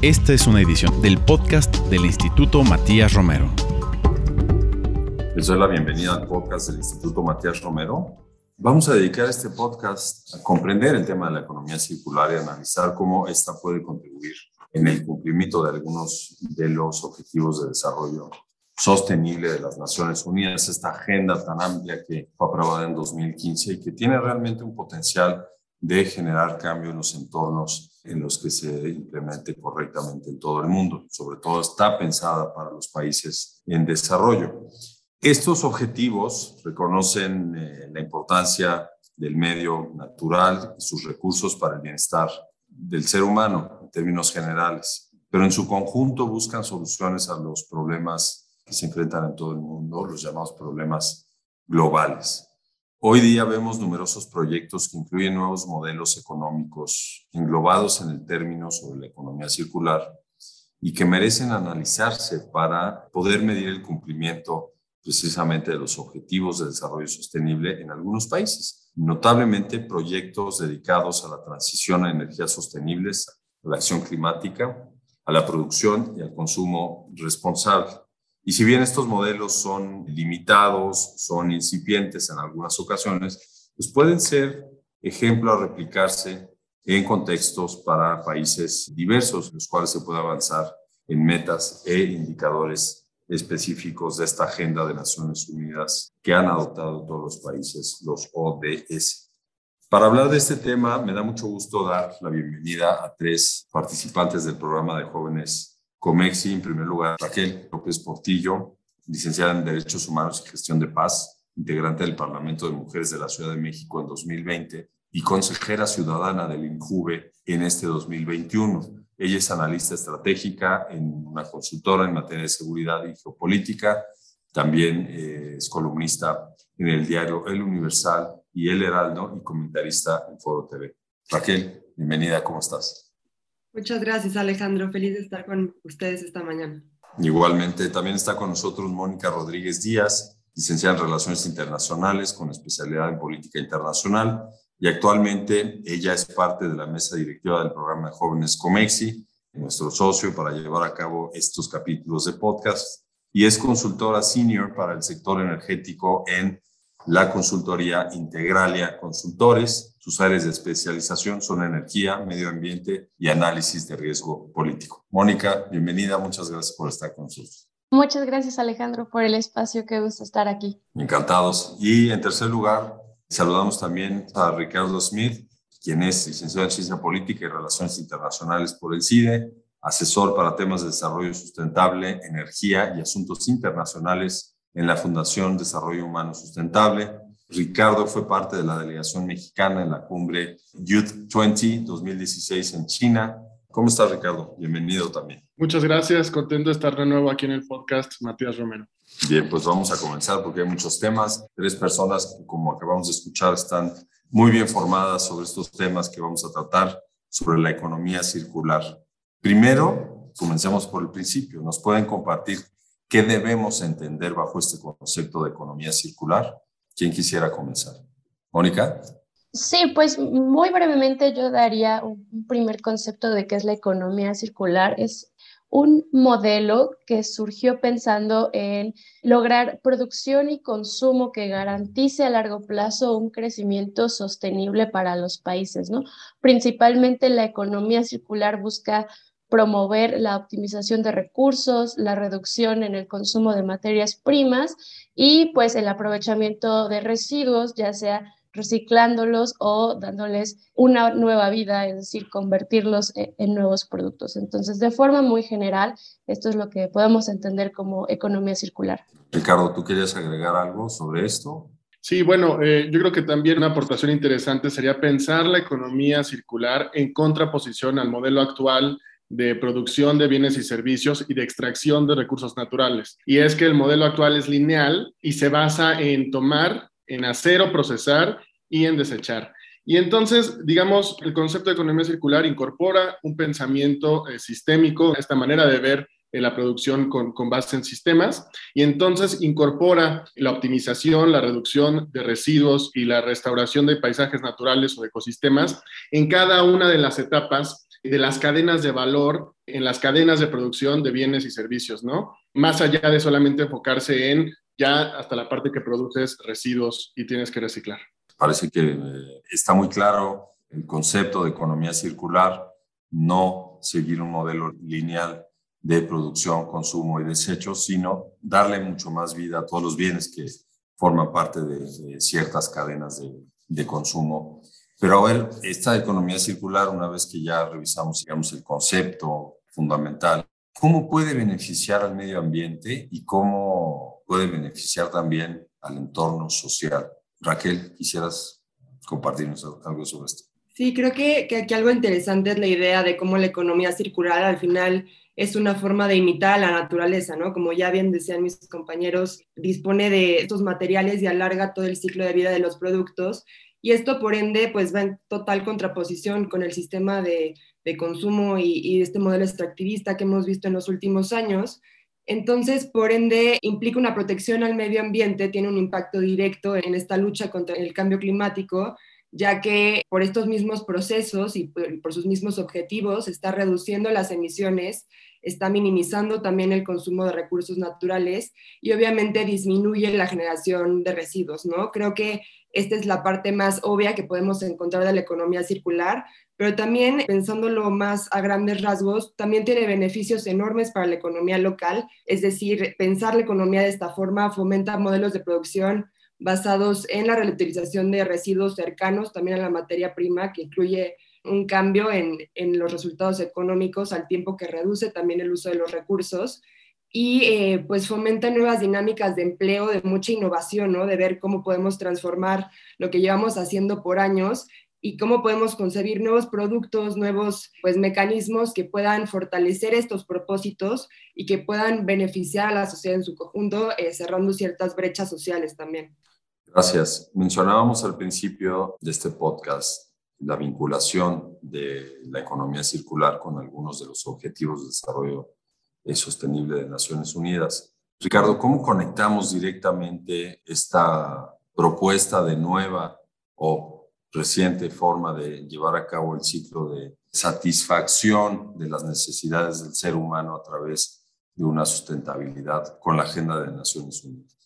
Esta es una edición del podcast del Instituto Matías Romero. Les doy la bienvenida al podcast del Instituto Matías Romero. Vamos a dedicar este podcast a comprender el tema de la economía circular y analizar cómo esta puede contribuir en el cumplimiento de algunos de los objetivos de desarrollo sostenible de las Naciones Unidas, esta agenda tan amplia que fue aprobada en 2015 y que tiene realmente un potencial de generar cambio en los entornos en los que se implemente correctamente en todo el mundo. Sobre todo está pensada para los países en desarrollo. Estos objetivos reconocen eh, la importancia del medio natural y sus recursos para el bienestar del ser humano en términos generales, pero en su conjunto buscan soluciones a los problemas que se enfrentan en todo el mundo, los llamados problemas globales. Hoy día vemos numerosos proyectos que incluyen nuevos modelos económicos englobados en el término sobre la economía circular y que merecen analizarse para poder medir el cumplimiento precisamente de los objetivos de desarrollo sostenible en algunos países. Notablemente proyectos dedicados a la transición a energías sostenibles, a la acción climática, a la producción y al consumo responsable. Y si bien estos modelos son limitados, son incipientes en algunas ocasiones, pues pueden ser ejemplo a replicarse en contextos para países diversos, en los cuales se puede avanzar en metas e indicadores específicos de esta agenda de Naciones Unidas que han adoptado todos los países, los ODS. Para hablar de este tema, me da mucho gusto dar la bienvenida a tres participantes del programa de jóvenes Comexi, en primer lugar, Raquel López Portillo, licenciada en Derechos Humanos y Gestión de Paz, integrante del Parlamento de Mujeres de la Ciudad de México en 2020 y consejera ciudadana del INJUVE en este 2021. Ella es analista estratégica en una consultora en materia de seguridad y geopolítica. También eh, es columnista en el diario El Universal y El Heraldo y comentarista en Foro TV. Raquel, bienvenida, ¿cómo estás? Muchas gracias, Alejandro. Feliz de estar con ustedes esta mañana. Igualmente, también está con nosotros Mónica Rodríguez Díaz, licenciada en Relaciones Internacionales con especialidad en Política Internacional y actualmente ella es parte de la mesa directiva del programa de jóvenes Comexi, nuestro socio para llevar a cabo estos capítulos de podcast y es consultora senior para el sector energético en la consultoría Integralia Consultores. Sus áreas de especialización son energía, medio ambiente y análisis de riesgo político. Mónica, bienvenida, muchas gracias por estar con nosotros. Muchas gracias Alejandro por el espacio, que gusto estar aquí. Encantados. Y en tercer lugar, saludamos también a Ricardo Smith, quien es licenciado en Ciencia Política y Relaciones Internacionales por el CIDE, asesor para temas de desarrollo sustentable, energía y asuntos internacionales en la Fundación Desarrollo Humano Sustentable. Ricardo fue parte de la delegación mexicana en la cumbre Youth 20 2016 en China. ¿Cómo estás, Ricardo? Bienvenido también. Muchas gracias, contento de estar de nuevo aquí en el podcast Matías Romero. Bien, pues vamos a comenzar porque hay muchos temas. Tres personas que, como acabamos de escuchar, están muy bien formadas sobre estos temas que vamos a tratar sobre la economía circular. Primero, comencemos por el principio. ¿Nos pueden compartir ¿Qué debemos entender bajo este concepto de economía circular? ¿Quién quisiera comenzar? Mónica. Sí, pues muy brevemente yo daría un primer concepto de qué es la economía circular. Es un modelo que surgió pensando en lograr producción y consumo que garantice a largo plazo un crecimiento sostenible para los países, ¿no? Principalmente la economía circular busca promover la optimización de recursos, la reducción en el consumo de materias primas y pues el aprovechamiento de residuos, ya sea reciclándolos o dándoles una nueva vida, es decir, convertirlos e-, en nuevos productos. Entonces, de forma muy general, esto es lo que podemos entender como economía circular. Ricardo, ¿tú querías agregar algo sobre esto? Sí, bueno, eh, yo creo que también una aportación interesante sería pensar la economía circular en contraposición al modelo actual de producción de bienes y servicios y de extracción de recursos naturales. Y es que el modelo actual es lineal y se basa en tomar, en hacer o procesar y en desechar. Y entonces, digamos, el concepto de economía circular incorpora un pensamiento eh, sistémico, esta manera de ver eh, la producción con, con, base en sistemas, y entonces incorpora la optimización, la reducción de residuos y la restauración de paisajes naturales o ecosistemas en cada una de las etapas de las cadenas de valor en las cadenas de producción de bienes y servicios, ¿no? Más allá de solamente enfocarse en ya hasta la parte que produces residuos y tienes que reciclar. Parece que eh, está muy claro el concepto de economía circular, no seguir un modelo lineal de producción, consumo y desechos, sino darle mucho más vida a todos los bienes que forman parte de, ciertas cadenas de, de, consumo. Pero a ver, esta economía circular, una vez que ya revisamos, digamos, el concepto fundamental, ¿cómo puede beneficiar al medio ambiente y cómo puede beneficiar también al entorno social? Raquel, ¿quisieras compartirnos algo sobre esto? Sí, creo que, que aquí algo interesante es la idea de cómo la economía circular al final es una forma de imitar a la naturaleza, ¿no? Como ya bien decían mis compañeros, dispone de estos materiales y alarga todo el ciclo de vida de los productos. Y esto, por ende, pues va en total contraposición con el sistema de, de consumo y, este modelo extractivista que hemos visto en los últimos años. Entonces, por ende, implica una protección al medio ambiente, tiene un impacto directo en esta lucha contra el cambio climático ya que por estos mismos procesos y por, sus mismos objetivos está reduciendo las emisiones, está minimizando también el consumo de recursos naturales y obviamente disminuye la generación de residuos, ¿no? Creo que esta es la parte más obvia que podemos encontrar de la economía circular, pero también pensándolo más a grandes rasgos, también tiene beneficios enormes para la economía local, es decir, pensar la economía de esta forma fomenta modelos de producción basados en la reutilización de residuos cercanos, también a la materia prima, que incluye un cambio en, los resultados económicos al tiempo que reduce también el uso de los recursos y eh, pues fomenta nuevas dinámicas de empleo, de mucha innovación, ¿no? de ver cómo podemos transformar lo que llevamos haciendo por años y cómo podemos concebir nuevos productos, nuevos pues, mecanismos que puedan fortalecer estos propósitos y que puedan beneficiar a la sociedad en su conjunto, eh, cerrando ciertas brechas sociales también. Gracias. Mencionábamos al principio de este podcast la vinculación de la economía circular con algunos de los objetivos de desarrollo sostenible de Naciones Unidas. Ricardo, ¿cómo conectamos directamente esta propuesta de nueva o reciente forma de llevar a cabo el ciclo de satisfacción de las necesidades del ser humano a través de una sustentabilidad con la agenda de Naciones Unidas?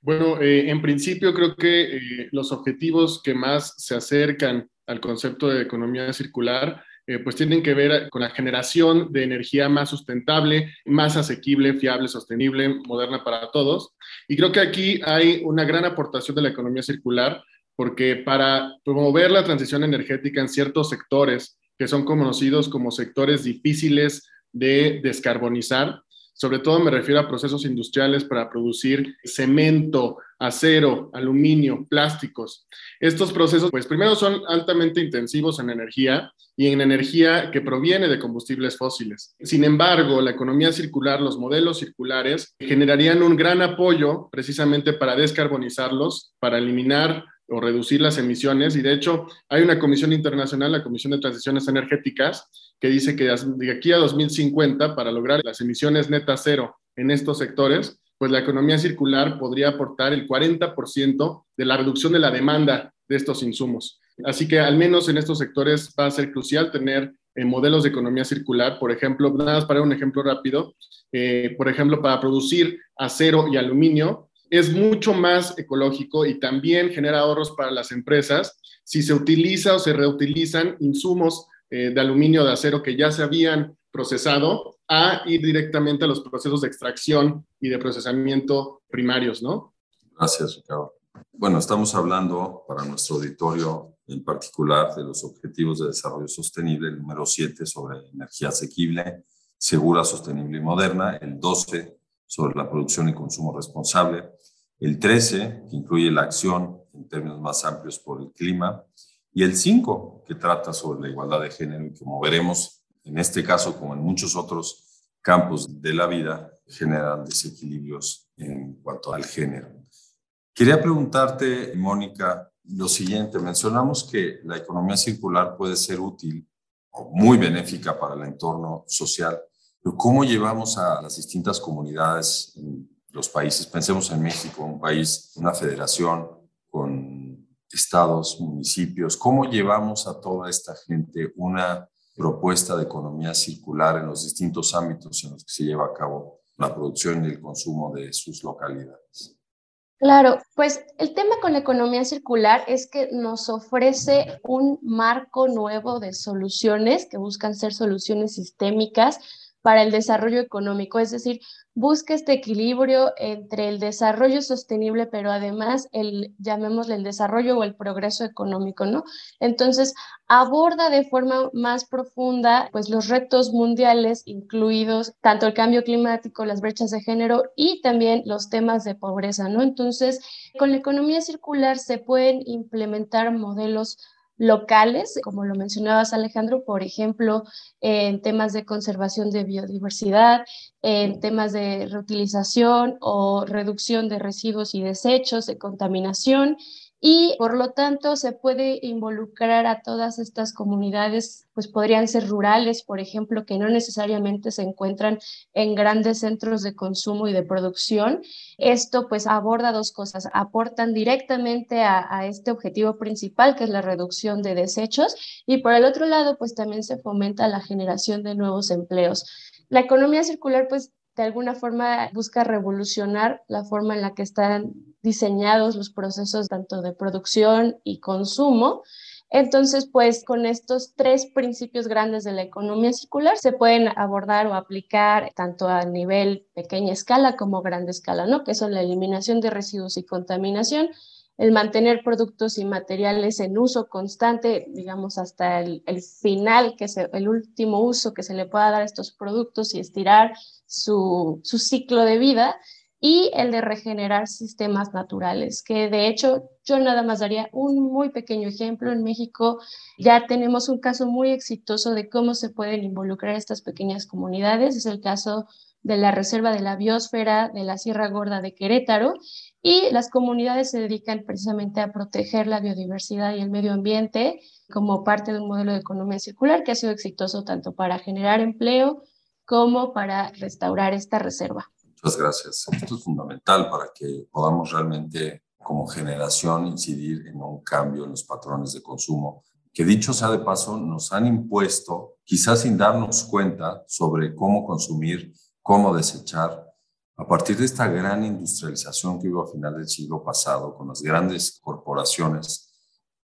Bueno, eh, en principio creo que eh, los objetivos que más se acercan al concepto de economía circular, eh, pues tienen que ver con la generación de energía más sustentable, más asequible, fiable, sostenible, moderna para todos. Y creo que aquí hay una gran aportación de la economía circular, porque para promover la transición energética en ciertos sectores que son conocidos como sectores difíciles de descarbonizar, sobre todo me refiero a procesos industriales para producir cemento, acero, aluminio, plásticos. Estos procesos, pues primero son altamente intensivos en energía y en energía que proviene de combustibles fósiles. Sin embargo, la economía circular, los modelos circulares, generarían un gran apoyo precisamente para descarbonizarlos, para eliminar o reducir las emisiones. Y de hecho, hay una comisión internacional, la Comisión de Transiciones Energéticas, que dice que de aquí a 2050, para lograr las emisiones netas cero en estos sectores, pues la economía circular podría aportar el 40% de la reducción de la demanda de estos insumos. Así que al menos en estos sectores va a ser crucial tener eh, modelos de economía circular. Por ejemplo, nada más para un ejemplo rápido, eh, por ejemplo, para producir acero y aluminio, es mucho más ecológico y también genera ahorros para las empresas si se utiliza o se reutilizan insumos eh, de aluminio, de acero que ya se habían procesado a ir directamente a los procesos de extracción y de procesamiento primarios, ¿no? Gracias, Ricardo. Bueno, estamos hablando para nuestro auditorio en particular de los Objetivos de Desarrollo Sostenible, el número 7 sobre energía asequible, segura, sostenible y moderna, el 12 sobre la producción y consumo responsable, el 13, que incluye la acción en términos más amplios por el clima, y el 5, que trata sobre la igualdad de género y como veremos, en este caso como en muchos otros campos de la vida, generan desequilibrios en cuanto al género. Quería preguntarte, Mónica, lo siguiente. Mencionamos que la economía circular puede ser útil o muy benéfica para el entorno social, pero ¿cómo llevamos a las distintas comunidades los países? Pensemos en México, un país, una federación con estados, municipios, cómo llevamos a toda esta gente una propuesta de economía circular en los distintos ámbitos en los que se lleva a cabo la producción y el consumo de sus localidades. Claro, pues el tema con la economía circular es que nos ofrece un marco nuevo de soluciones que buscan ser soluciones sistémicas para el desarrollo económico, es decir, busca este equilibrio entre el desarrollo sostenible, pero además el, llamémosle el desarrollo o el progreso económico, ¿no? Entonces, aborda de forma más profunda, pues, los retos mundiales, incluidos tanto el cambio climático, las brechas de género y también los temas de pobreza, ¿no? Entonces, con la economía circular se pueden implementar modelos locales, como lo mencionabas Alejandro, por ejemplo, en temas de conservación de biodiversidad, en temas de reutilización o reducción de residuos y desechos, de contaminación y por lo tanto se puede involucrar a todas estas comunidades, pues podrían ser rurales, por ejemplo, que no necesariamente se encuentran en grandes centros de consumo y de producción. Esto pues aborda dos cosas, aportan directamente a, este objetivo principal, que es la reducción de desechos, y por el otro lado pues también se fomenta la generación de nuevos empleos. La economía circular pues de alguna forma busca revolucionar la forma en la que están diseñados los procesos tanto de producción y consumo. Entonces, pues con estos tres principios grandes de la economía circular se pueden abordar o aplicar tanto a nivel pequeña escala como grande escala, ¿no? Que son la eliminación de residuos y contaminación, el mantener productos y materiales en uso constante, digamos, hasta el, final, que es el último uso que se le pueda dar a estos productos y estirar su, su ciclo de vida y el de regenerar sistemas naturales, que de hecho yo nada más daría un muy pequeño ejemplo. En México ya tenemos un caso muy exitoso de cómo se pueden involucrar estas pequeñas comunidades. Es el caso de la Reserva de la Biosfera de la Sierra Gorda de Querétaro y las comunidades se dedican precisamente a proteger la biodiversidad y el medio ambiente como parte de un modelo de economía circular que ha sido exitoso tanto para generar empleo como para restaurar esta reserva. Muchas gracias. Esto es fundamental para que podamos realmente como generación incidir en un cambio en los patrones de consumo que dicho sea de paso nos han impuesto, quizás sin darnos cuenta, sobre cómo consumir, cómo desechar, a partir de esta gran industrialización que hubo a final del siglo pasado con las grandes corporaciones,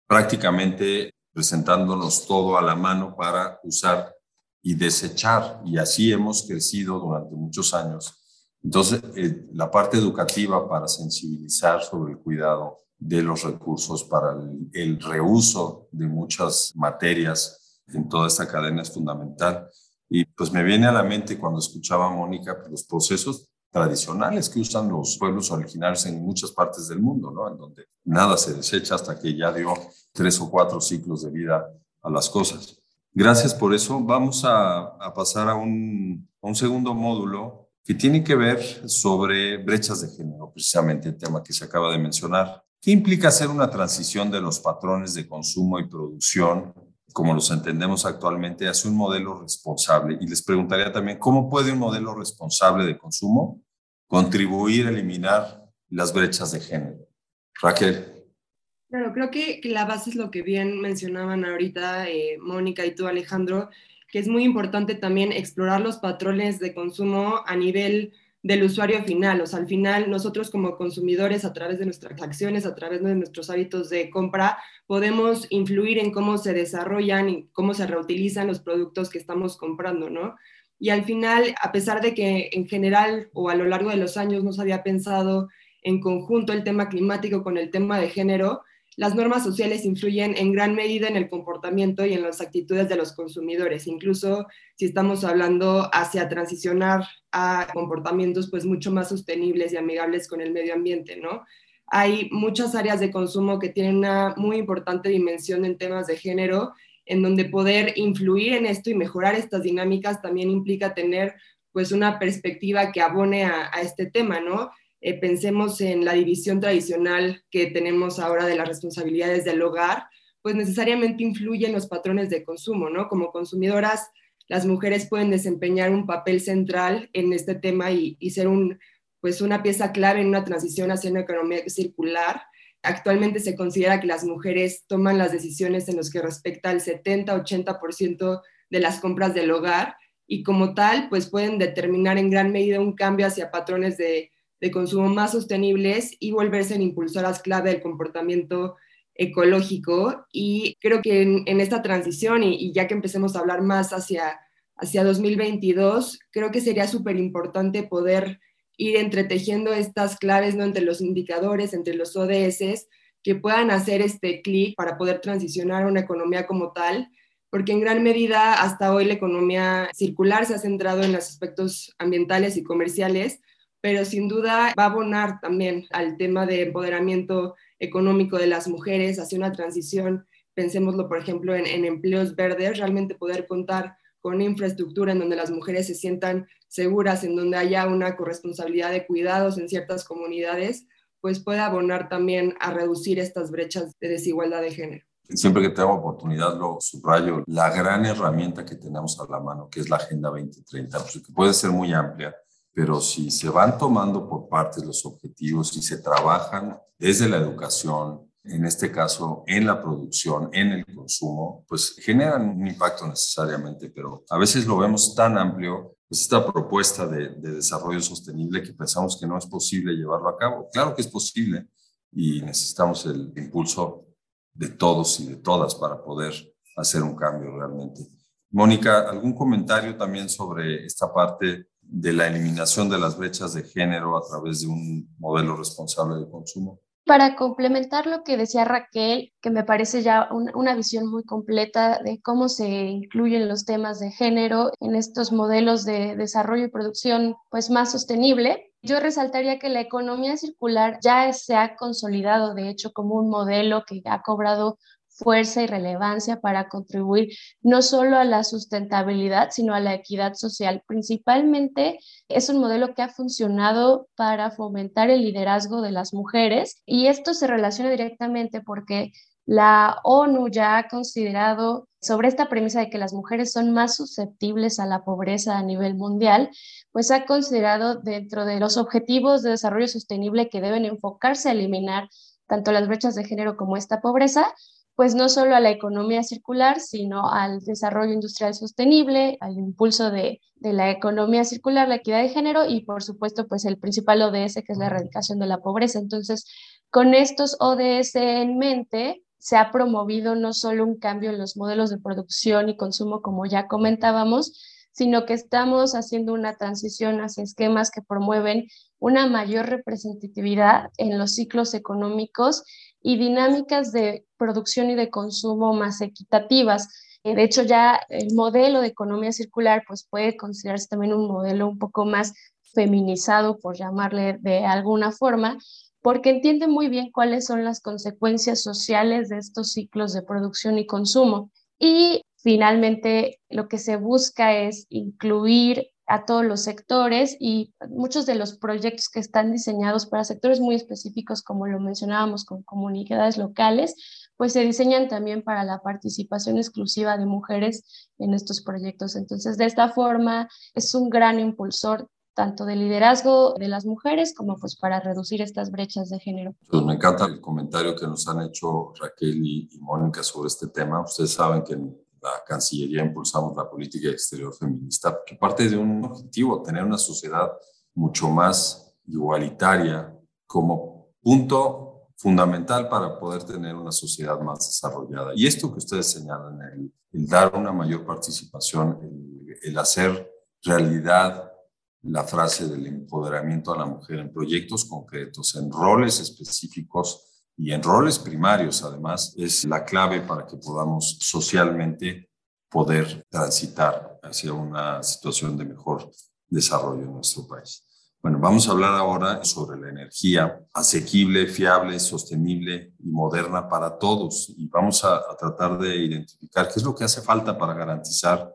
prácticamente presentándonos todo a la mano para usar y desechar. Y así hemos crecido durante muchos años entonces, eh, la parte educativa para sensibilizar sobre el cuidado de los recursos, para el, reuso de muchas materias en toda esta cadena es fundamental. Y pues me viene a la mente cuando escuchaba a Mónica pues, los procesos tradicionales que usan los pueblos originarios en muchas partes del mundo, ¿no? En donde nada se desecha hasta que ya dio tres o cuatro ciclos de vida a las cosas. Gracias por eso. Vamos a, pasar a un segundo módulo que tiene que ver sobre brechas de género, precisamente el tema que se acaba de mencionar. ¿Qué implica hacer una transición de los patrones de consumo y producción, como los entendemos actualmente, hacia un modelo responsable? Y les preguntaría también, ¿cómo puede un modelo responsable de consumo contribuir a eliminar las brechas de género? Raquel. Claro, creo que, la base es lo que bien mencionaban ahorita eh, Mónica y tú, Alejandro, que es muy importante también explorar los patrones de consumo a nivel del usuario final. O sea, al final nosotros como consumidores, a través de nuestras acciones, a través de nuestros hábitos de compra, podemos influir en cómo se desarrollan y cómo se reutilizan los productos que estamos comprando, ¿no? Y al final, a pesar de que en general o a lo largo de los años no se había pensado en conjunto el tema climático con el tema de género, las normas sociales influyen en gran medida en el comportamiento y en las actitudes de los consumidores, incluso si estamos hablando hacia transicionar a comportamientos pues mucho más sostenibles y amigables con el medio ambiente, ¿no? Hay muchas áreas de consumo que tienen una muy importante dimensión en temas de género, en donde poder influir en esto y mejorar estas dinámicas también implica tener pues una perspectiva que abone a, este tema, ¿no? Eh, pensemos en la división tradicional que tenemos ahora de las responsabilidades del hogar, pues necesariamente influye en los patrones de consumo, ¿no? Como consumidoras, las mujeres pueden desempeñar un papel central en este tema y, ser un, pues una pieza clave en una transición hacia una economía circular. Actualmente se considera que las mujeres toman las decisiones en los que respecta al 70-80% de las compras del hogar y como tal, pues pueden determinar en gran medida un cambio hacia patrones de, consumo más sostenibles y volverse en impulsoras clave del comportamiento ecológico. Y creo que en, esta transición, y, ya que empecemos a hablar más hacia, hacia 2022, creo que sería súper importante poder ir entretejiendo estas claves ¿no? entre los indicadores, entre los ODS, que puedan hacer este clic para poder transicionar a una economía como tal porque en gran medida hasta hoy la economía circular se ha centrado en los aspectos ambientales y comerciales, pero sin duda va a abonar también al tema de empoderamiento económico de las mujeres hacia una transición, pensémoslo por ejemplo en, en empleos verdes, realmente poder contar con infraestructura en donde las mujeres se sientan seguras, en donde haya una corresponsabilidad de cuidados en ciertas comunidades, pues puede abonar también a reducir estas brechas de desigualdad de género. Siempre que tengo oportunidad lo subrayo, la gran herramienta que tenemos a la mano, que es la Agenda 2030, pues, que puede ser muy amplia, pero si se van tomando por partes los objetivos y se trabajan desde la educación, en este caso en la producción, en el consumo, pues generan un impacto necesariamente, pero a veces lo vemos tan amplio, pues esta propuesta de, de desarrollo sostenible que pensamos que no es posible llevarlo a cabo. Claro que es posible y necesitamos el impulso de todos y de todas para poder hacer un cambio realmente. Mónica, ¿algún comentario también sobre esta parte de la eliminación de las brechas de género a través de un modelo responsable de consumo? Para complementar lo que decía Raquel, que me parece ya una visión muy completa de cómo se incluyen los temas de género en estos modelos de desarrollo y producción pues más sostenible, yo resaltaría que la economía circular ya se ha consolidado, de hecho, como un modelo que ha cobrado fuerza y relevancia para contribuir no solo a la sustentabilidad, sino a la equidad social. Principalmente es un modelo que ha funcionado para fomentar el liderazgo de las mujeres y esto se relaciona directamente porque la ONU ya ha considerado sobre esta premisa de que las mujeres son más susceptibles a la pobreza a nivel mundial, pues ha considerado dentro de los objetivos de desarrollo sostenible que deben enfocarse a eliminar tanto las brechas de género como esta pobreza, pues no solo a la economía circular, sino al desarrollo industrial sostenible, al impulso de, de, la economía circular, la equidad de género y por supuesto pues el principal ODS que es la erradicación de la pobreza. Entonces, con estos ODS en mente, se ha promovido no solo un cambio en los modelos de producción y consumo, como ya comentábamos, sino que estamos haciendo una transición hacia esquemas que promueven una mayor representatividad en los ciclos económicos y dinámicas de producción y de consumo más equitativas. Eh, de hecho, ya el modelo de economía circular pues, puede considerarse también un modelo un poco más feminizado, por llamarle de alguna forma, porque entiende muy bien cuáles son las consecuencias sociales de estos ciclos de producción y consumo. Y finalmente lo que se busca es incluir a todos los sectores y muchos de los proyectos que están diseñados para sectores muy específicos, como lo mencionábamos con comunidades locales, pues se diseñan también para la participación exclusiva de mujeres en estos proyectos. Entonces, de esta forma, es un gran impulsor tanto de liderazgo de las mujeres como pues para reducir estas brechas de género. Pues me encanta el comentario que nos han hecho Raquel y, Mónica sobre este tema. Ustedes saben que la Cancillería impulsamos la política exterior feminista, que parte de un objetivo, tener una sociedad mucho más igualitaria como punto fundamental para poder tener una sociedad más desarrollada. Y esto que ustedes señalan, el, dar una mayor participación, el, el hacer realidad la frase del empoderamiento a la mujer en proyectos concretos, en roles específicos y en roles primarios, además, es la clave para que podamos socialmente poder transitar hacia una situación de mejor desarrollo en nuestro país. Bueno, vamos a hablar ahora sobre la energía asequible, fiable, sostenible y moderna para todos. Y vamos a, a tratar de identificar qué es lo que hace falta para garantizar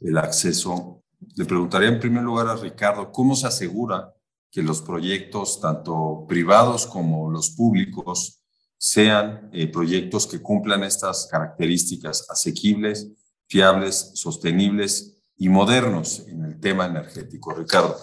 el acceso le preguntaría en primer lugar a Ricardo, ¿cómo se asegura que los proyectos, tanto privados como los públicos, sean eh, proyectos que cumplan estas características asequibles, fiables, sostenibles y modernos en el tema energético? Ricardo.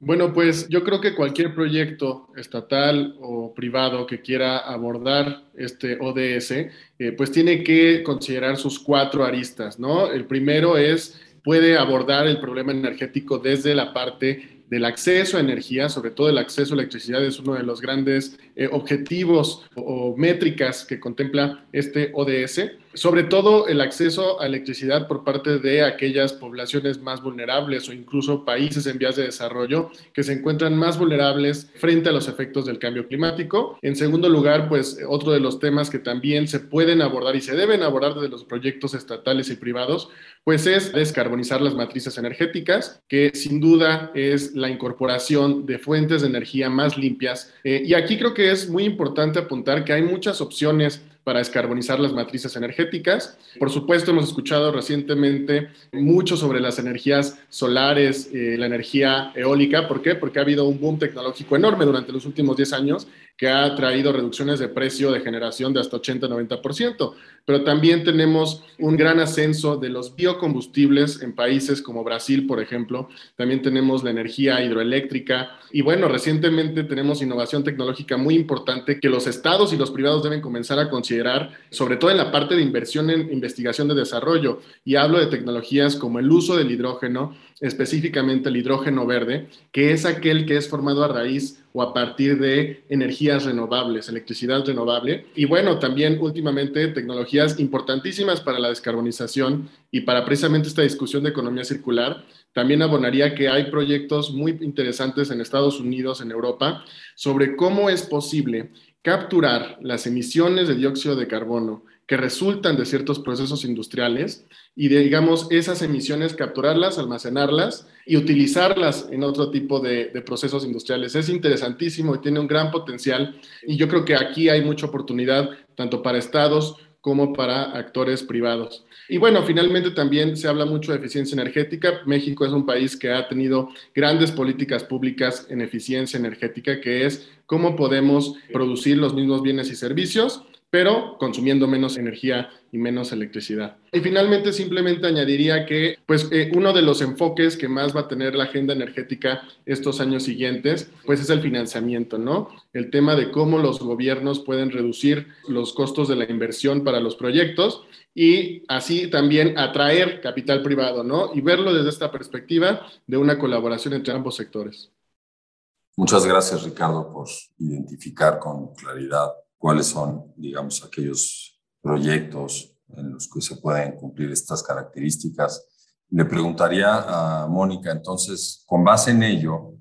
Bueno, pues yo creo que cualquier proyecto estatal o privado que quiera abordar este ODS, eh, pues tiene que considerar sus cuatro aristas, ¿no? El primero es, puede abordar el problema energético desde la parte del acceso a energía, sobre todo el acceso a electricidad, es uno de los grandes eh, objetivos o, métricas que contempla este ODS. Sobre todo el acceso a electricidad por parte de aquellas poblaciones más vulnerables o incluso países en vías de desarrollo que se encuentran más vulnerables frente a los efectos del cambio climático. En segundo lugar, pues otro de los temas que también se pueden abordar y se deben abordar desde los proyectos estatales y privados, pues es descarbonizar las matrices energéticas, que sin duda es la incorporación de fuentes de energía más limpias. Eh, y aquí creo que es muy importante apuntar que hay muchas opciones para descarbonizar las matrices energéticas. Por supuesto, hemos escuchado recientemente mucho sobre las energías solares, eh, la energía eólica. ¿Por qué? Porque ha habido un boom tecnológico enorme durante los últimos 10 años que ha traído reducciones de precio de generación de hasta 80-90%. Pero también tenemos un gran ascenso de los biocombustibles en países como Brasil, por ejemplo. También tenemos la energía hidroeléctrica. Y bueno, recientemente tenemos innovación tecnológica muy importante que los estados y los privados deben comenzar a considerar, sobre todo en la parte de inversión en investigación de desarrollo. Y hablo de tecnologías como el uso del hidrógeno, específicamente el hidrógeno verde, que es aquel que es formado a raíz o a partir de energías renovables, electricidad renovable. Y bueno, también últimamente tecnologías importantísimas para la descarbonización y para precisamente esta discusión de economía circular. También abonaría que hay proyectos muy interesantes en Estados Unidos, en Europa, sobre cómo es posible capturar las emisiones de dióxido de carbono que resultan de ciertos procesos industriales y digamos esas emisiones capturarlas, almacenarlas y utilizarlas en otro tipo de, de, procesos industriales. Es interesantísimo y tiene un gran potencial y yo creo que aquí hay mucha oportunidad tanto para estados como para actores privados. Y bueno, finalmente también se habla mucho de eficiencia energética. México es un país que ha tenido grandes políticas públicas en eficiencia energética, que es cómo podemos producir los mismos bienes y servicios pero consumiendo menos energía y menos electricidad. Y finalmente simplemente añadiría que pues eh, uno de los enfoques que más va a tener la agenda energética estos años siguientes pues es el financiamiento, ¿no? El tema de cómo los gobiernos pueden reducir los costos de la inversión para los proyectos y así también atraer capital privado, ¿no? Y verlo desde esta perspectiva de una colaboración entre ambos sectores. Muchas gracias, Ricardo, por identificar con claridad cuáles son, digamos, aquellos proyectos en los que se pueden cumplir estas características. Le preguntaría a Mónica, entonces, con base en ello,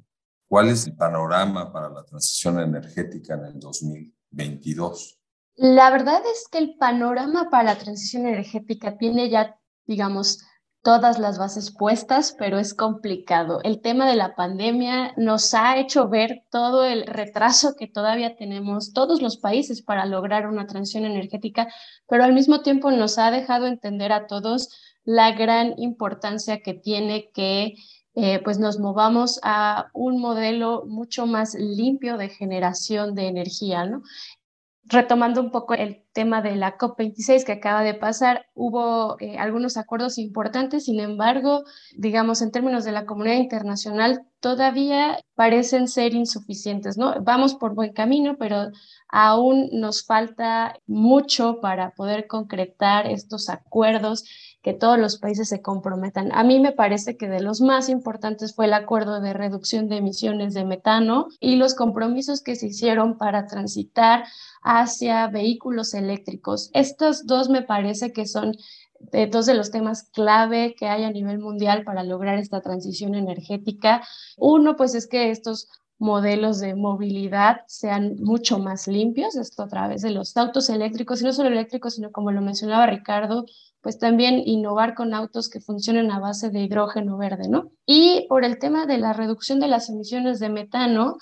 ¿cuál es el panorama para la transición energética en el 2022? La verdad es que el panorama para la transición energética tiene ya, digamos, todas las bases puestas, pero es complicado. El tema de la pandemia nos ha hecho ver todo el retraso que todavía tenemos todos los países para lograr una transición energética, pero al mismo tiempo nos ha dejado entender a todos la gran importancia que tiene que eh, pues nos movamos a un modelo mucho más limpio de generación de energía, ¿no? Retomando un poco el tema de la COP26 que acaba de pasar, hubo eh, algunos acuerdos importantes, sin embargo, digamos, en términos de la comunidad internacional, todavía parecen ser insuficientes, ¿no? Vamos por buen camino, pero aún nos falta mucho para poder concretar estos acuerdos que todos los países se comprometan. A mí me parece que de los más importantes fue el acuerdo de reducción de emisiones de metano y los compromisos que se hicieron para transitar hacia vehículos eléctricos. Estos dos me parece que son de dos de los temas clave que hay a nivel mundial para lograr esta transición energética. Uno, pues es que estos modelos de movilidad sean mucho más limpios, esto a través de los autos eléctricos, y no solo eléctricos, sino como lo mencionaba Ricardo, pues también innovar con autos que funcionen a base de hidrógeno verde, ¿no? Y por el tema de la reducción de las emisiones de metano,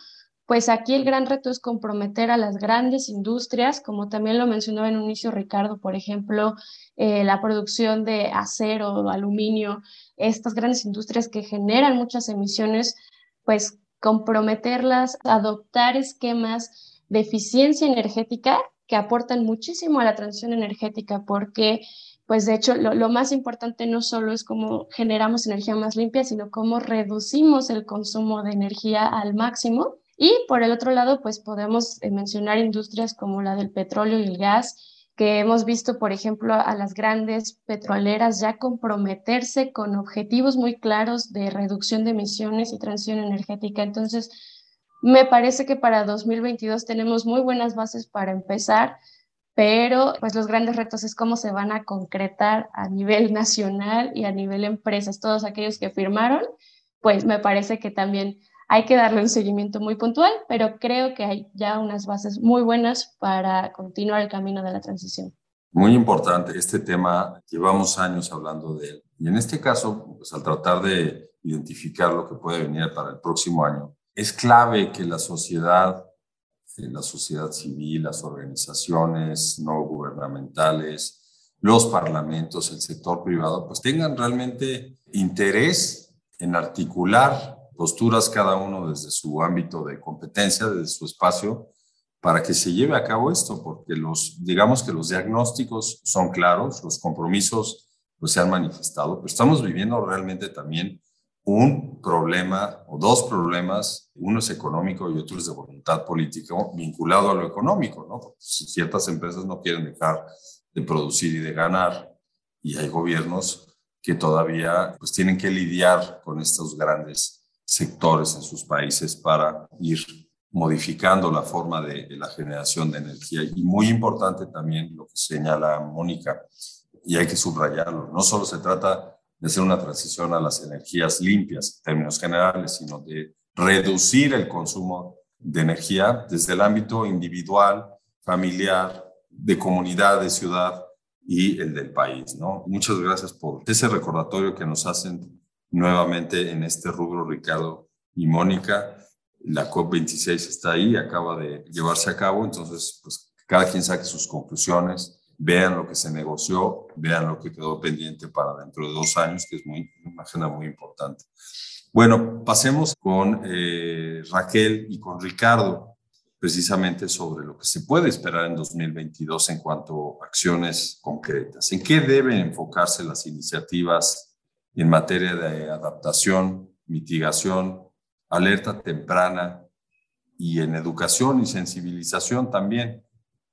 pues aquí el gran reto es comprometer a las grandes industrias, como también lo mencionó en un inicio Ricardo, por ejemplo, eh, la producción de acero, aluminio, estas grandes industrias que generan muchas emisiones, pues comprometerlas, adoptar esquemas de eficiencia energética que aportan muchísimo a la transición energética, porque pues de hecho lo, más importante no solo es cómo generamos energía más limpia, sino cómo reducimos el consumo de energía al máximo. Y por el otro lado, pues podemos eh, mencionar industrias como la del petróleo y el gas, que hemos visto, por ejemplo, a las grandes petroleras ya comprometerse con objetivos muy claros de reducción de emisiones y transición energética. Entonces, me parece que para 2022 tenemos muy buenas bases para empezar, pero pues los grandes retos es cómo se van a concretar a nivel nacional y a nivel empresas. Todos aquellos que firmaron, pues me parece que también hay que darle un seguimiento muy puntual, pero creo que hay ya unas bases muy buenas para continuar el camino de la transición. Muy importante, este tema llevamos años hablando de él. Y en este caso, pues al tratar de identificar lo que puede venir para el próximo año, es clave que la sociedad, eh, la sociedad civil, las organizaciones no gubernamentales, los parlamentos, el sector privado, pues tengan realmente interés en articular posturas cada uno desde su ámbito de competencia, desde su espacio, para que se lleve a cabo esto, porque los, digamos que los diagnósticos son claros, los compromisos pues, se han manifestado, pero estamos viviendo realmente también un problema o dos problemas, uno es económico y otro es de voluntad política vinculado a lo económico, ¿no? ciertas empresas no quieren dejar de producir y de ganar y hay gobiernos que todavía pues tienen que lidiar con estos grandes sectores en sus países para ir modificando la forma de, la generación de energía. Y muy importante también lo que señala Mónica, y hay que subrayarlo, no solo se trata de hacer una transición a las energías limpias en términos generales, sino de reducir el consumo de energía desde el ámbito individual, familiar, de comunidad, de ciudad y el del país. ¿no? Muchas gracias por ese recordatorio que nos hacen nuevamente en este rubro Ricardo y Mónica. La COP26 está ahí, acaba de llevarse a cabo, entonces pues cada quien saque sus conclusiones, vean lo que se negoció, vean lo que quedó pendiente para dentro de dos años, que es muy, una agenda muy importante. Bueno, pasemos con eh, Raquel y con Ricardo, precisamente sobre lo que se puede esperar en 2022 en cuanto a acciones concretas. ¿En qué deben enfocarse las iniciativas en materia de adaptación, mitigación, alerta temprana y en educación y sensibilización también.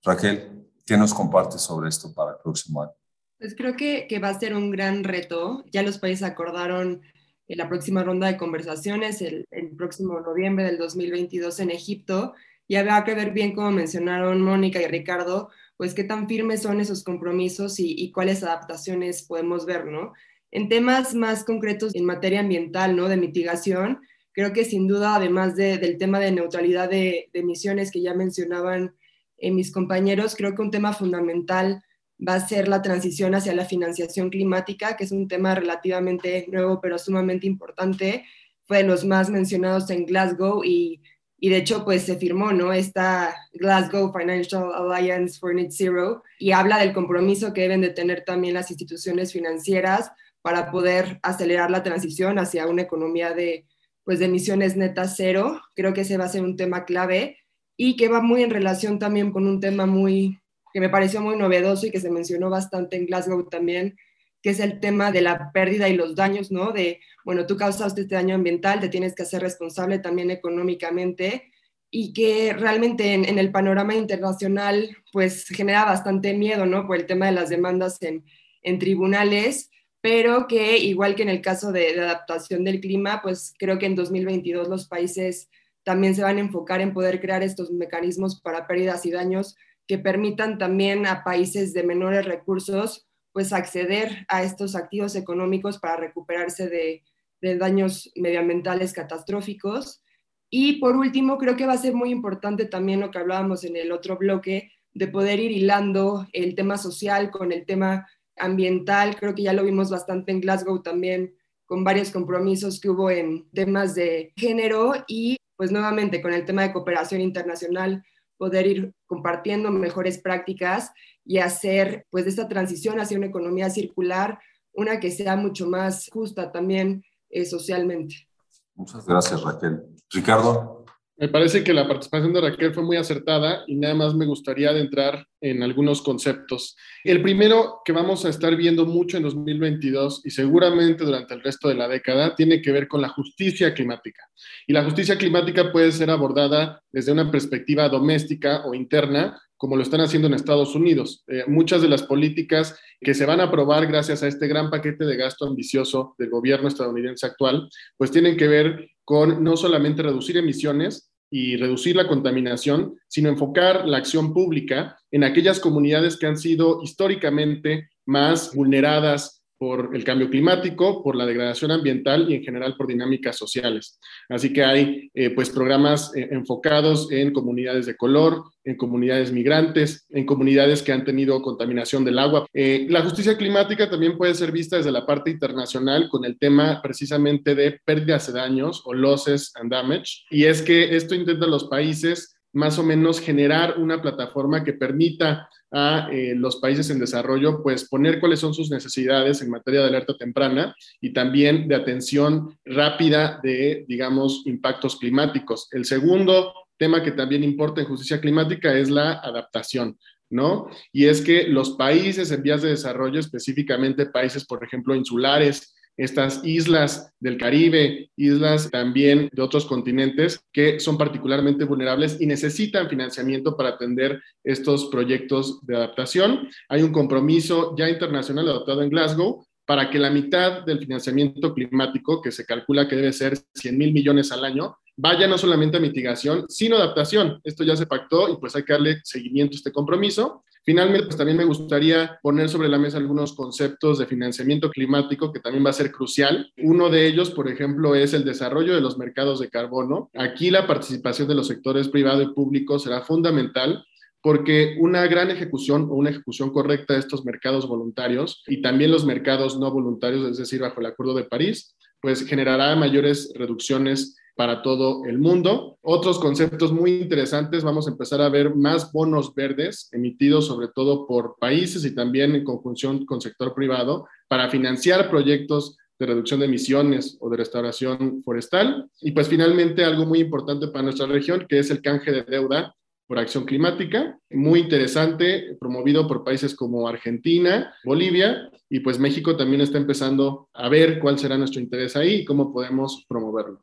Raquel, ¿qué nos compartes sobre esto para el próximo año? Pues creo que, va a ser un gran reto. Ya los países acordaron en la próxima ronda de conversaciones el, el, próximo noviembre del 2022 en Egipto y habrá que ver bien, como mencionaron Mónica y Ricardo, pues qué tan firmes son esos compromisos y cuáles adaptaciones podemos ver, ¿no? En temas más concretos en materia ambiental, ¿no? De mitigación, creo que sin duda, además del tema de neutralidad de, emisiones que ya mencionaban eh, mis compañeros, creo que un tema fundamental va a ser la transición hacia la financiación climática, que es un tema relativamente nuevo, pero sumamente importante. Fue de los más mencionados en Glasgow y, y de hecho, pues se firmó, ¿no? Esta Glasgow Financial Alliance for Net Zero y habla del compromiso que deben de tener también las instituciones financieras para poder acelerar la transición hacia una economía de, pues, emisiones netas cero. Creo que ese va a ser un tema clave y que va muy en relación también con un tema muy que me pareció muy novedoso y que se mencionó bastante en Glasgow también, que es el tema de la pérdida y los daños, ¿no? De, bueno, tú causaste este daño ambiental, te tienes que hacer responsable también económicamente y que realmente en, en, el panorama internacional pues genera bastante miedo, ¿no? Por el tema de las demandas en, en tribunales pero que igual que en el caso de, adaptación del clima, pues creo que en 2022 los países también se van a enfocar en poder crear estos mecanismos para pérdidas y daños que permitan también a países de menores recursos pues acceder a estos activos económicos para recuperarse de, de daños medioambientales catastróficos. Y por último, creo que va a ser muy importante también lo que hablábamos en el otro bloque, de poder ir hilando el tema social con el tema ambiental, creo que ya lo vimos bastante en Glasgow también, con varios compromisos que hubo en temas de género y pues nuevamente con el tema de cooperación internacional, poder ir compartiendo mejores prácticas y hacer pues esta transición hacia una economía circular, una que sea mucho más justa también eh, socialmente. Muchas gracias Raquel. Ricardo. Me parece que la participación de Raquel fue muy acertada y nada más me gustaría adentrar en algunos conceptos. El primero que vamos a estar viendo mucho en 2022 y seguramente durante el resto de la década tiene que ver con la justicia climática. Y la justicia climática puede ser abordada desde una perspectiva doméstica o interna, como lo están haciendo en Estados Unidos. Eh, muchas de las políticas que se van a aprobar gracias a este gran paquete de gasto ambicioso del gobierno estadounidense actual, pues tienen que ver con no solamente reducir emisiones, y reducir la contaminación, sino enfocar la acción pública en aquellas comunidades que han sido históricamente más vulneradas por el cambio climático, por la degradación ambiental y en general por dinámicas sociales. Así que hay eh, pues programas eh, enfocados en comunidades de color, en comunidades migrantes, en comunidades que han tenido contaminación del agua. Eh, la justicia climática también puede ser vista desde la parte internacional con el tema precisamente de pérdidas de daños o losses and damage. Y es que esto intenta los países más o menos generar una plataforma que permita a eh, los países en desarrollo, pues poner cuáles son sus necesidades en materia de alerta temprana y también de atención rápida de, digamos, impactos climáticos. El segundo tema que también importa en justicia climática es la adaptación. ¿No? Y es que los países en vías de desarrollo, específicamente países, por ejemplo, insulares, estas islas del Caribe, islas también de otros continentes que son particularmente vulnerables y necesitan financiamiento para atender estos proyectos de adaptación. Hay un compromiso ya internacional adoptado en Glasgow para que la mitad del financiamiento climático, que se calcula que debe ser 100 mil millones al año, vaya no solamente a mitigación, sino adaptación. Esto ya se pactó y pues hay que darle seguimiento a este compromiso. Finalmente, pues también me gustaría poner sobre la mesa algunos conceptos de financiamiento climático que también va a ser crucial. Uno de ellos, por ejemplo, es el desarrollo de los mercados de carbono. Aquí la participación de los sectores privado y público será fundamental porque una gran ejecución o una ejecución correcta de estos mercados voluntarios y también los mercados no voluntarios, es decir, bajo el Acuerdo de París, pues generará mayores reducciones para todo el mundo. Otros conceptos muy interesantes, vamos a empezar a ver más bonos verdes emitidos sobre todo por países y también en conjunción con sector privado para financiar proyectos de reducción de emisiones o de restauración forestal. Y pues finalmente algo muy importante para nuestra región, que es el canje de deuda por acción climática, muy interesante, promovido por países como Argentina, Bolivia, y pues México también está empezando a ver cuál será nuestro interés ahí y cómo podemos promoverlo.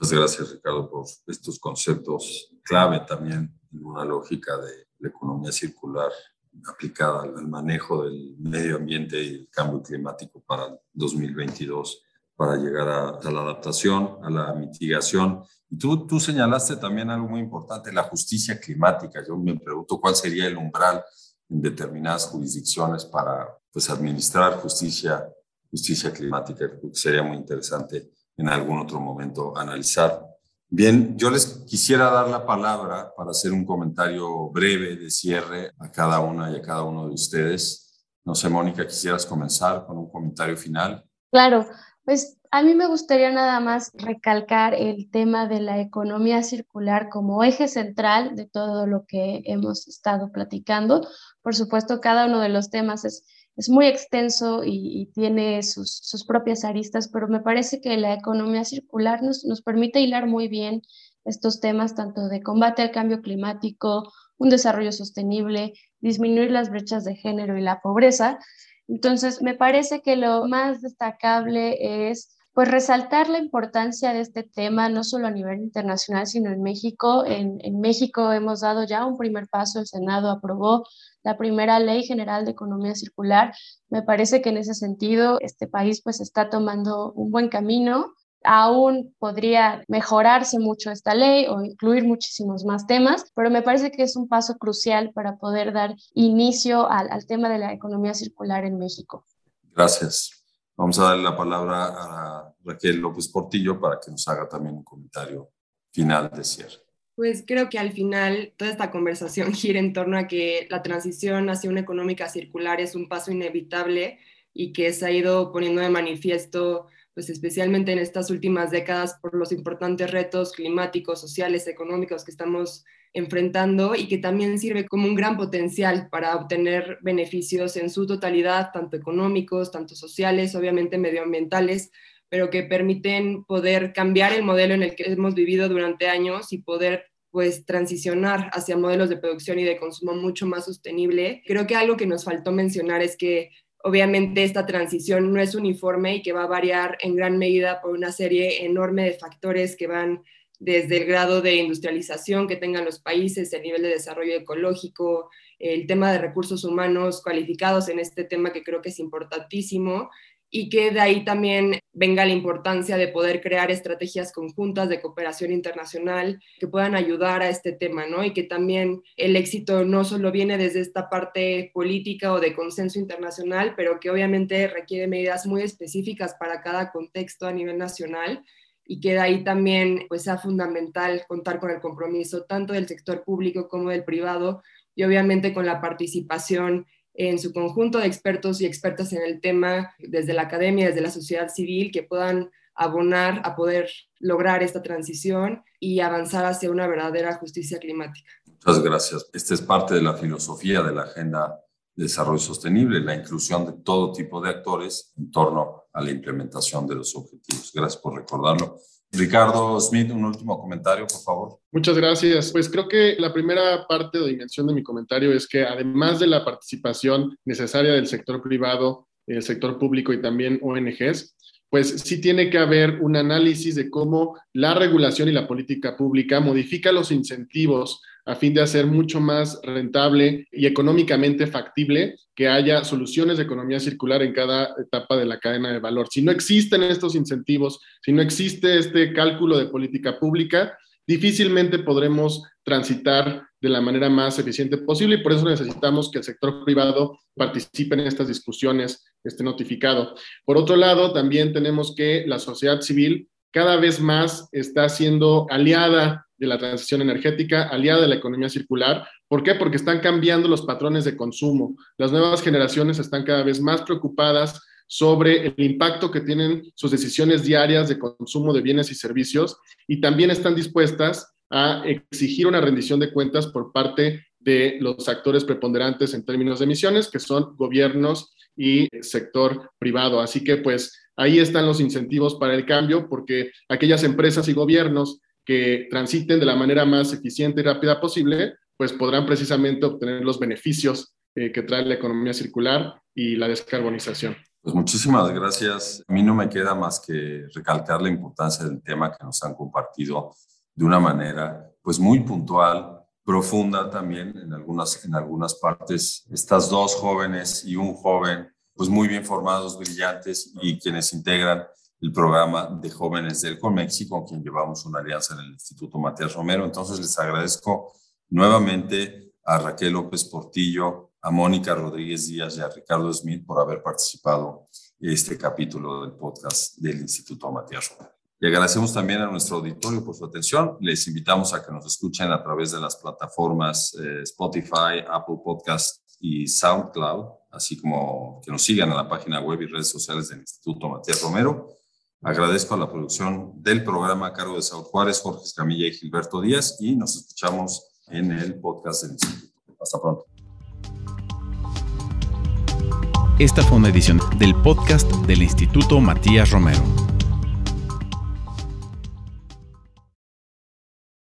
Muchas gracias, Ricardo, por estos conceptos clave también en una lógica de la economía circular aplicada al manejo del medio ambiente y el cambio climático para 2022, para llegar a, la adaptación, a la mitigación. Y tú, tú señalaste también algo muy importante, la justicia climática. Yo me pregunto cuál sería el umbral en determinadas jurisdicciones para pues, administrar justicia, justicia climática. sería muy interesante en algún otro momento analizar. Bien, yo les quisiera dar la palabra para hacer un comentario breve de cierre a cada una y a cada uno de ustedes. No sé, Mónica, quisieras comenzar con un comentario final. Claro, pues a mí me gustaría nada más recalcar el tema de la economía circular como eje central de todo lo que hemos estado platicando. Por supuesto, cada uno de los temas es es muy extenso y, tiene sus, propias aristas, pero me parece que la economía circular nos, nos permite hilar muy bien estos temas, tanto de combate al cambio climático, un desarrollo sostenible, disminuir las brechas de género y la pobreza. Entonces, me parece que lo más destacable es pues resaltar la importancia de este tema, no solo a nivel internacional, sino en México. En, México hemos dado ya un primer paso, el Senado aprobó la primera ley general de economía circular. Me parece que en ese sentido este país pues está tomando un buen camino. Aún podría mejorarse mucho esta ley o incluir muchísimos más temas, pero me parece que es un paso crucial para poder dar inicio al tema de la economía circular en México. Gracias. Vamos a darle la palabra a Raquel López Portillo para que nos haga también un comentario final de cierre. Pues creo que al final toda esta conversación gira en torno a que la transición hacia una económica circular es un paso inevitable y que se ha ido poniendo de manifiesto, pues especialmente en estas últimas décadas por los importantes retos climáticos, sociales, económicos que estamos enfrentando y que también sirve como un gran potencial para obtener beneficios en su totalidad, tanto económicos, tanto sociales, obviamente medioambientales, pero que permiten poder cambiar el modelo en el que hemos vivido durante años y poder pues transicionar hacia modelos de producción y de consumo mucho más sostenible. Creo que algo que nos faltó mencionar es que obviamente esta transición no es uniforme y que va a variar en gran medida por una serie enorme de factores que van desde el grado de industrialización que tengan los países, el nivel de desarrollo ecológico, el tema de recursos humanos cualificados en este tema que creo que es importantísimo y que de ahí también venga la importancia de poder crear estrategias conjuntas de cooperación internacional que puedan ayudar a este tema, ¿no? Y que también el éxito no solo viene desde esta parte política o de consenso internacional, pero que obviamente requiere medidas muy específicas para cada contexto a nivel nacional y que de ahí también pues sea fundamental contar con el compromiso tanto del sector público como del privado y obviamente con la participación en su conjunto de expertos y expertas en el tema, desde la academia, desde la sociedad civil, que puedan abonar a poder lograr esta transición y avanzar hacia una verdadera justicia climática. Muchas gracias. Esta es parte de la filosofía de la Agenda de Desarrollo Sostenible, la inclusión de todo tipo de actores en torno a la implementación de los objetivos. Gracias por recordarlo. Ricardo Smith, un último comentario, por favor. Muchas gracias. Pues creo que la primera parte o dimensión de mi comentario es que además de la participación necesaria del sector privado, el sector público y también ONGs, pues sí tiene que haber un análisis de cómo la regulación y la política pública modifica los incentivos a fin de hacer mucho más rentable y económicamente factible que haya soluciones de economía circular en cada etapa de la cadena de valor. Si no existen estos incentivos, si no existe este cálculo de política pública, difícilmente podremos transitar de la manera más eficiente posible y por eso necesitamos que el sector privado participe en estas discusiones, esté notificado. Por otro lado, también tenemos que la sociedad civil cada vez más está siendo aliada de la transición energética, aliada de la economía circular. ¿Por qué? Porque están cambiando los patrones de consumo. Las nuevas generaciones están cada vez más preocupadas sobre el impacto que tienen sus decisiones diarias de consumo de bienes y servicios y también están dispuestas a exigir una rendición de cuentas por parte de los actores preponderantes en términos de emisiones, que son gobiernos y sector privado. Así que pues ahí están los incentivos para el cambio, porque aquellas empresas y gobiernos que transiten de la manera más eficiente y rápida posible, pues podrán precisamente obtener los beneficios eh, que trae la economía circular y la descarbonización. Pues muchísimas gracias. A mí no me queda más que recalcar la importancia del tema que nos han compartido de una manera pues muy puntual, profunda también en algunas, en algunas partes. Estas dos jóvenes y un joven pues muy bien formados, brillantes y quienes integran el programa de jóvenes del Comex con quien llevamos una alianza en el Instituto Matías Romero. Entonces les agradezco nuevamente a Raquel López Portillo, a Mónica Rodríguez Díaz y a Ricardo Smith por haber participado en este capítulo del podcast del Instituto Matías Romero. Y agradecemos también a nuestro auditorio por su atención. Les invitamos a que nos escuchen a través de las plataformas eh, Spotify, Apple Podcast y SoundCloud, así como que nos sigan en la página web y redes sociales del Instituto Matías Romero. Agradezco a la producción del programa a cargo de Saúl Juárez, Jorge Escamilla y Gilberto Díaz y nos escuchamos en el podcast del Instituto. Hasta pronto. Esta fue una edición del podcast del Instituto Matías Romero.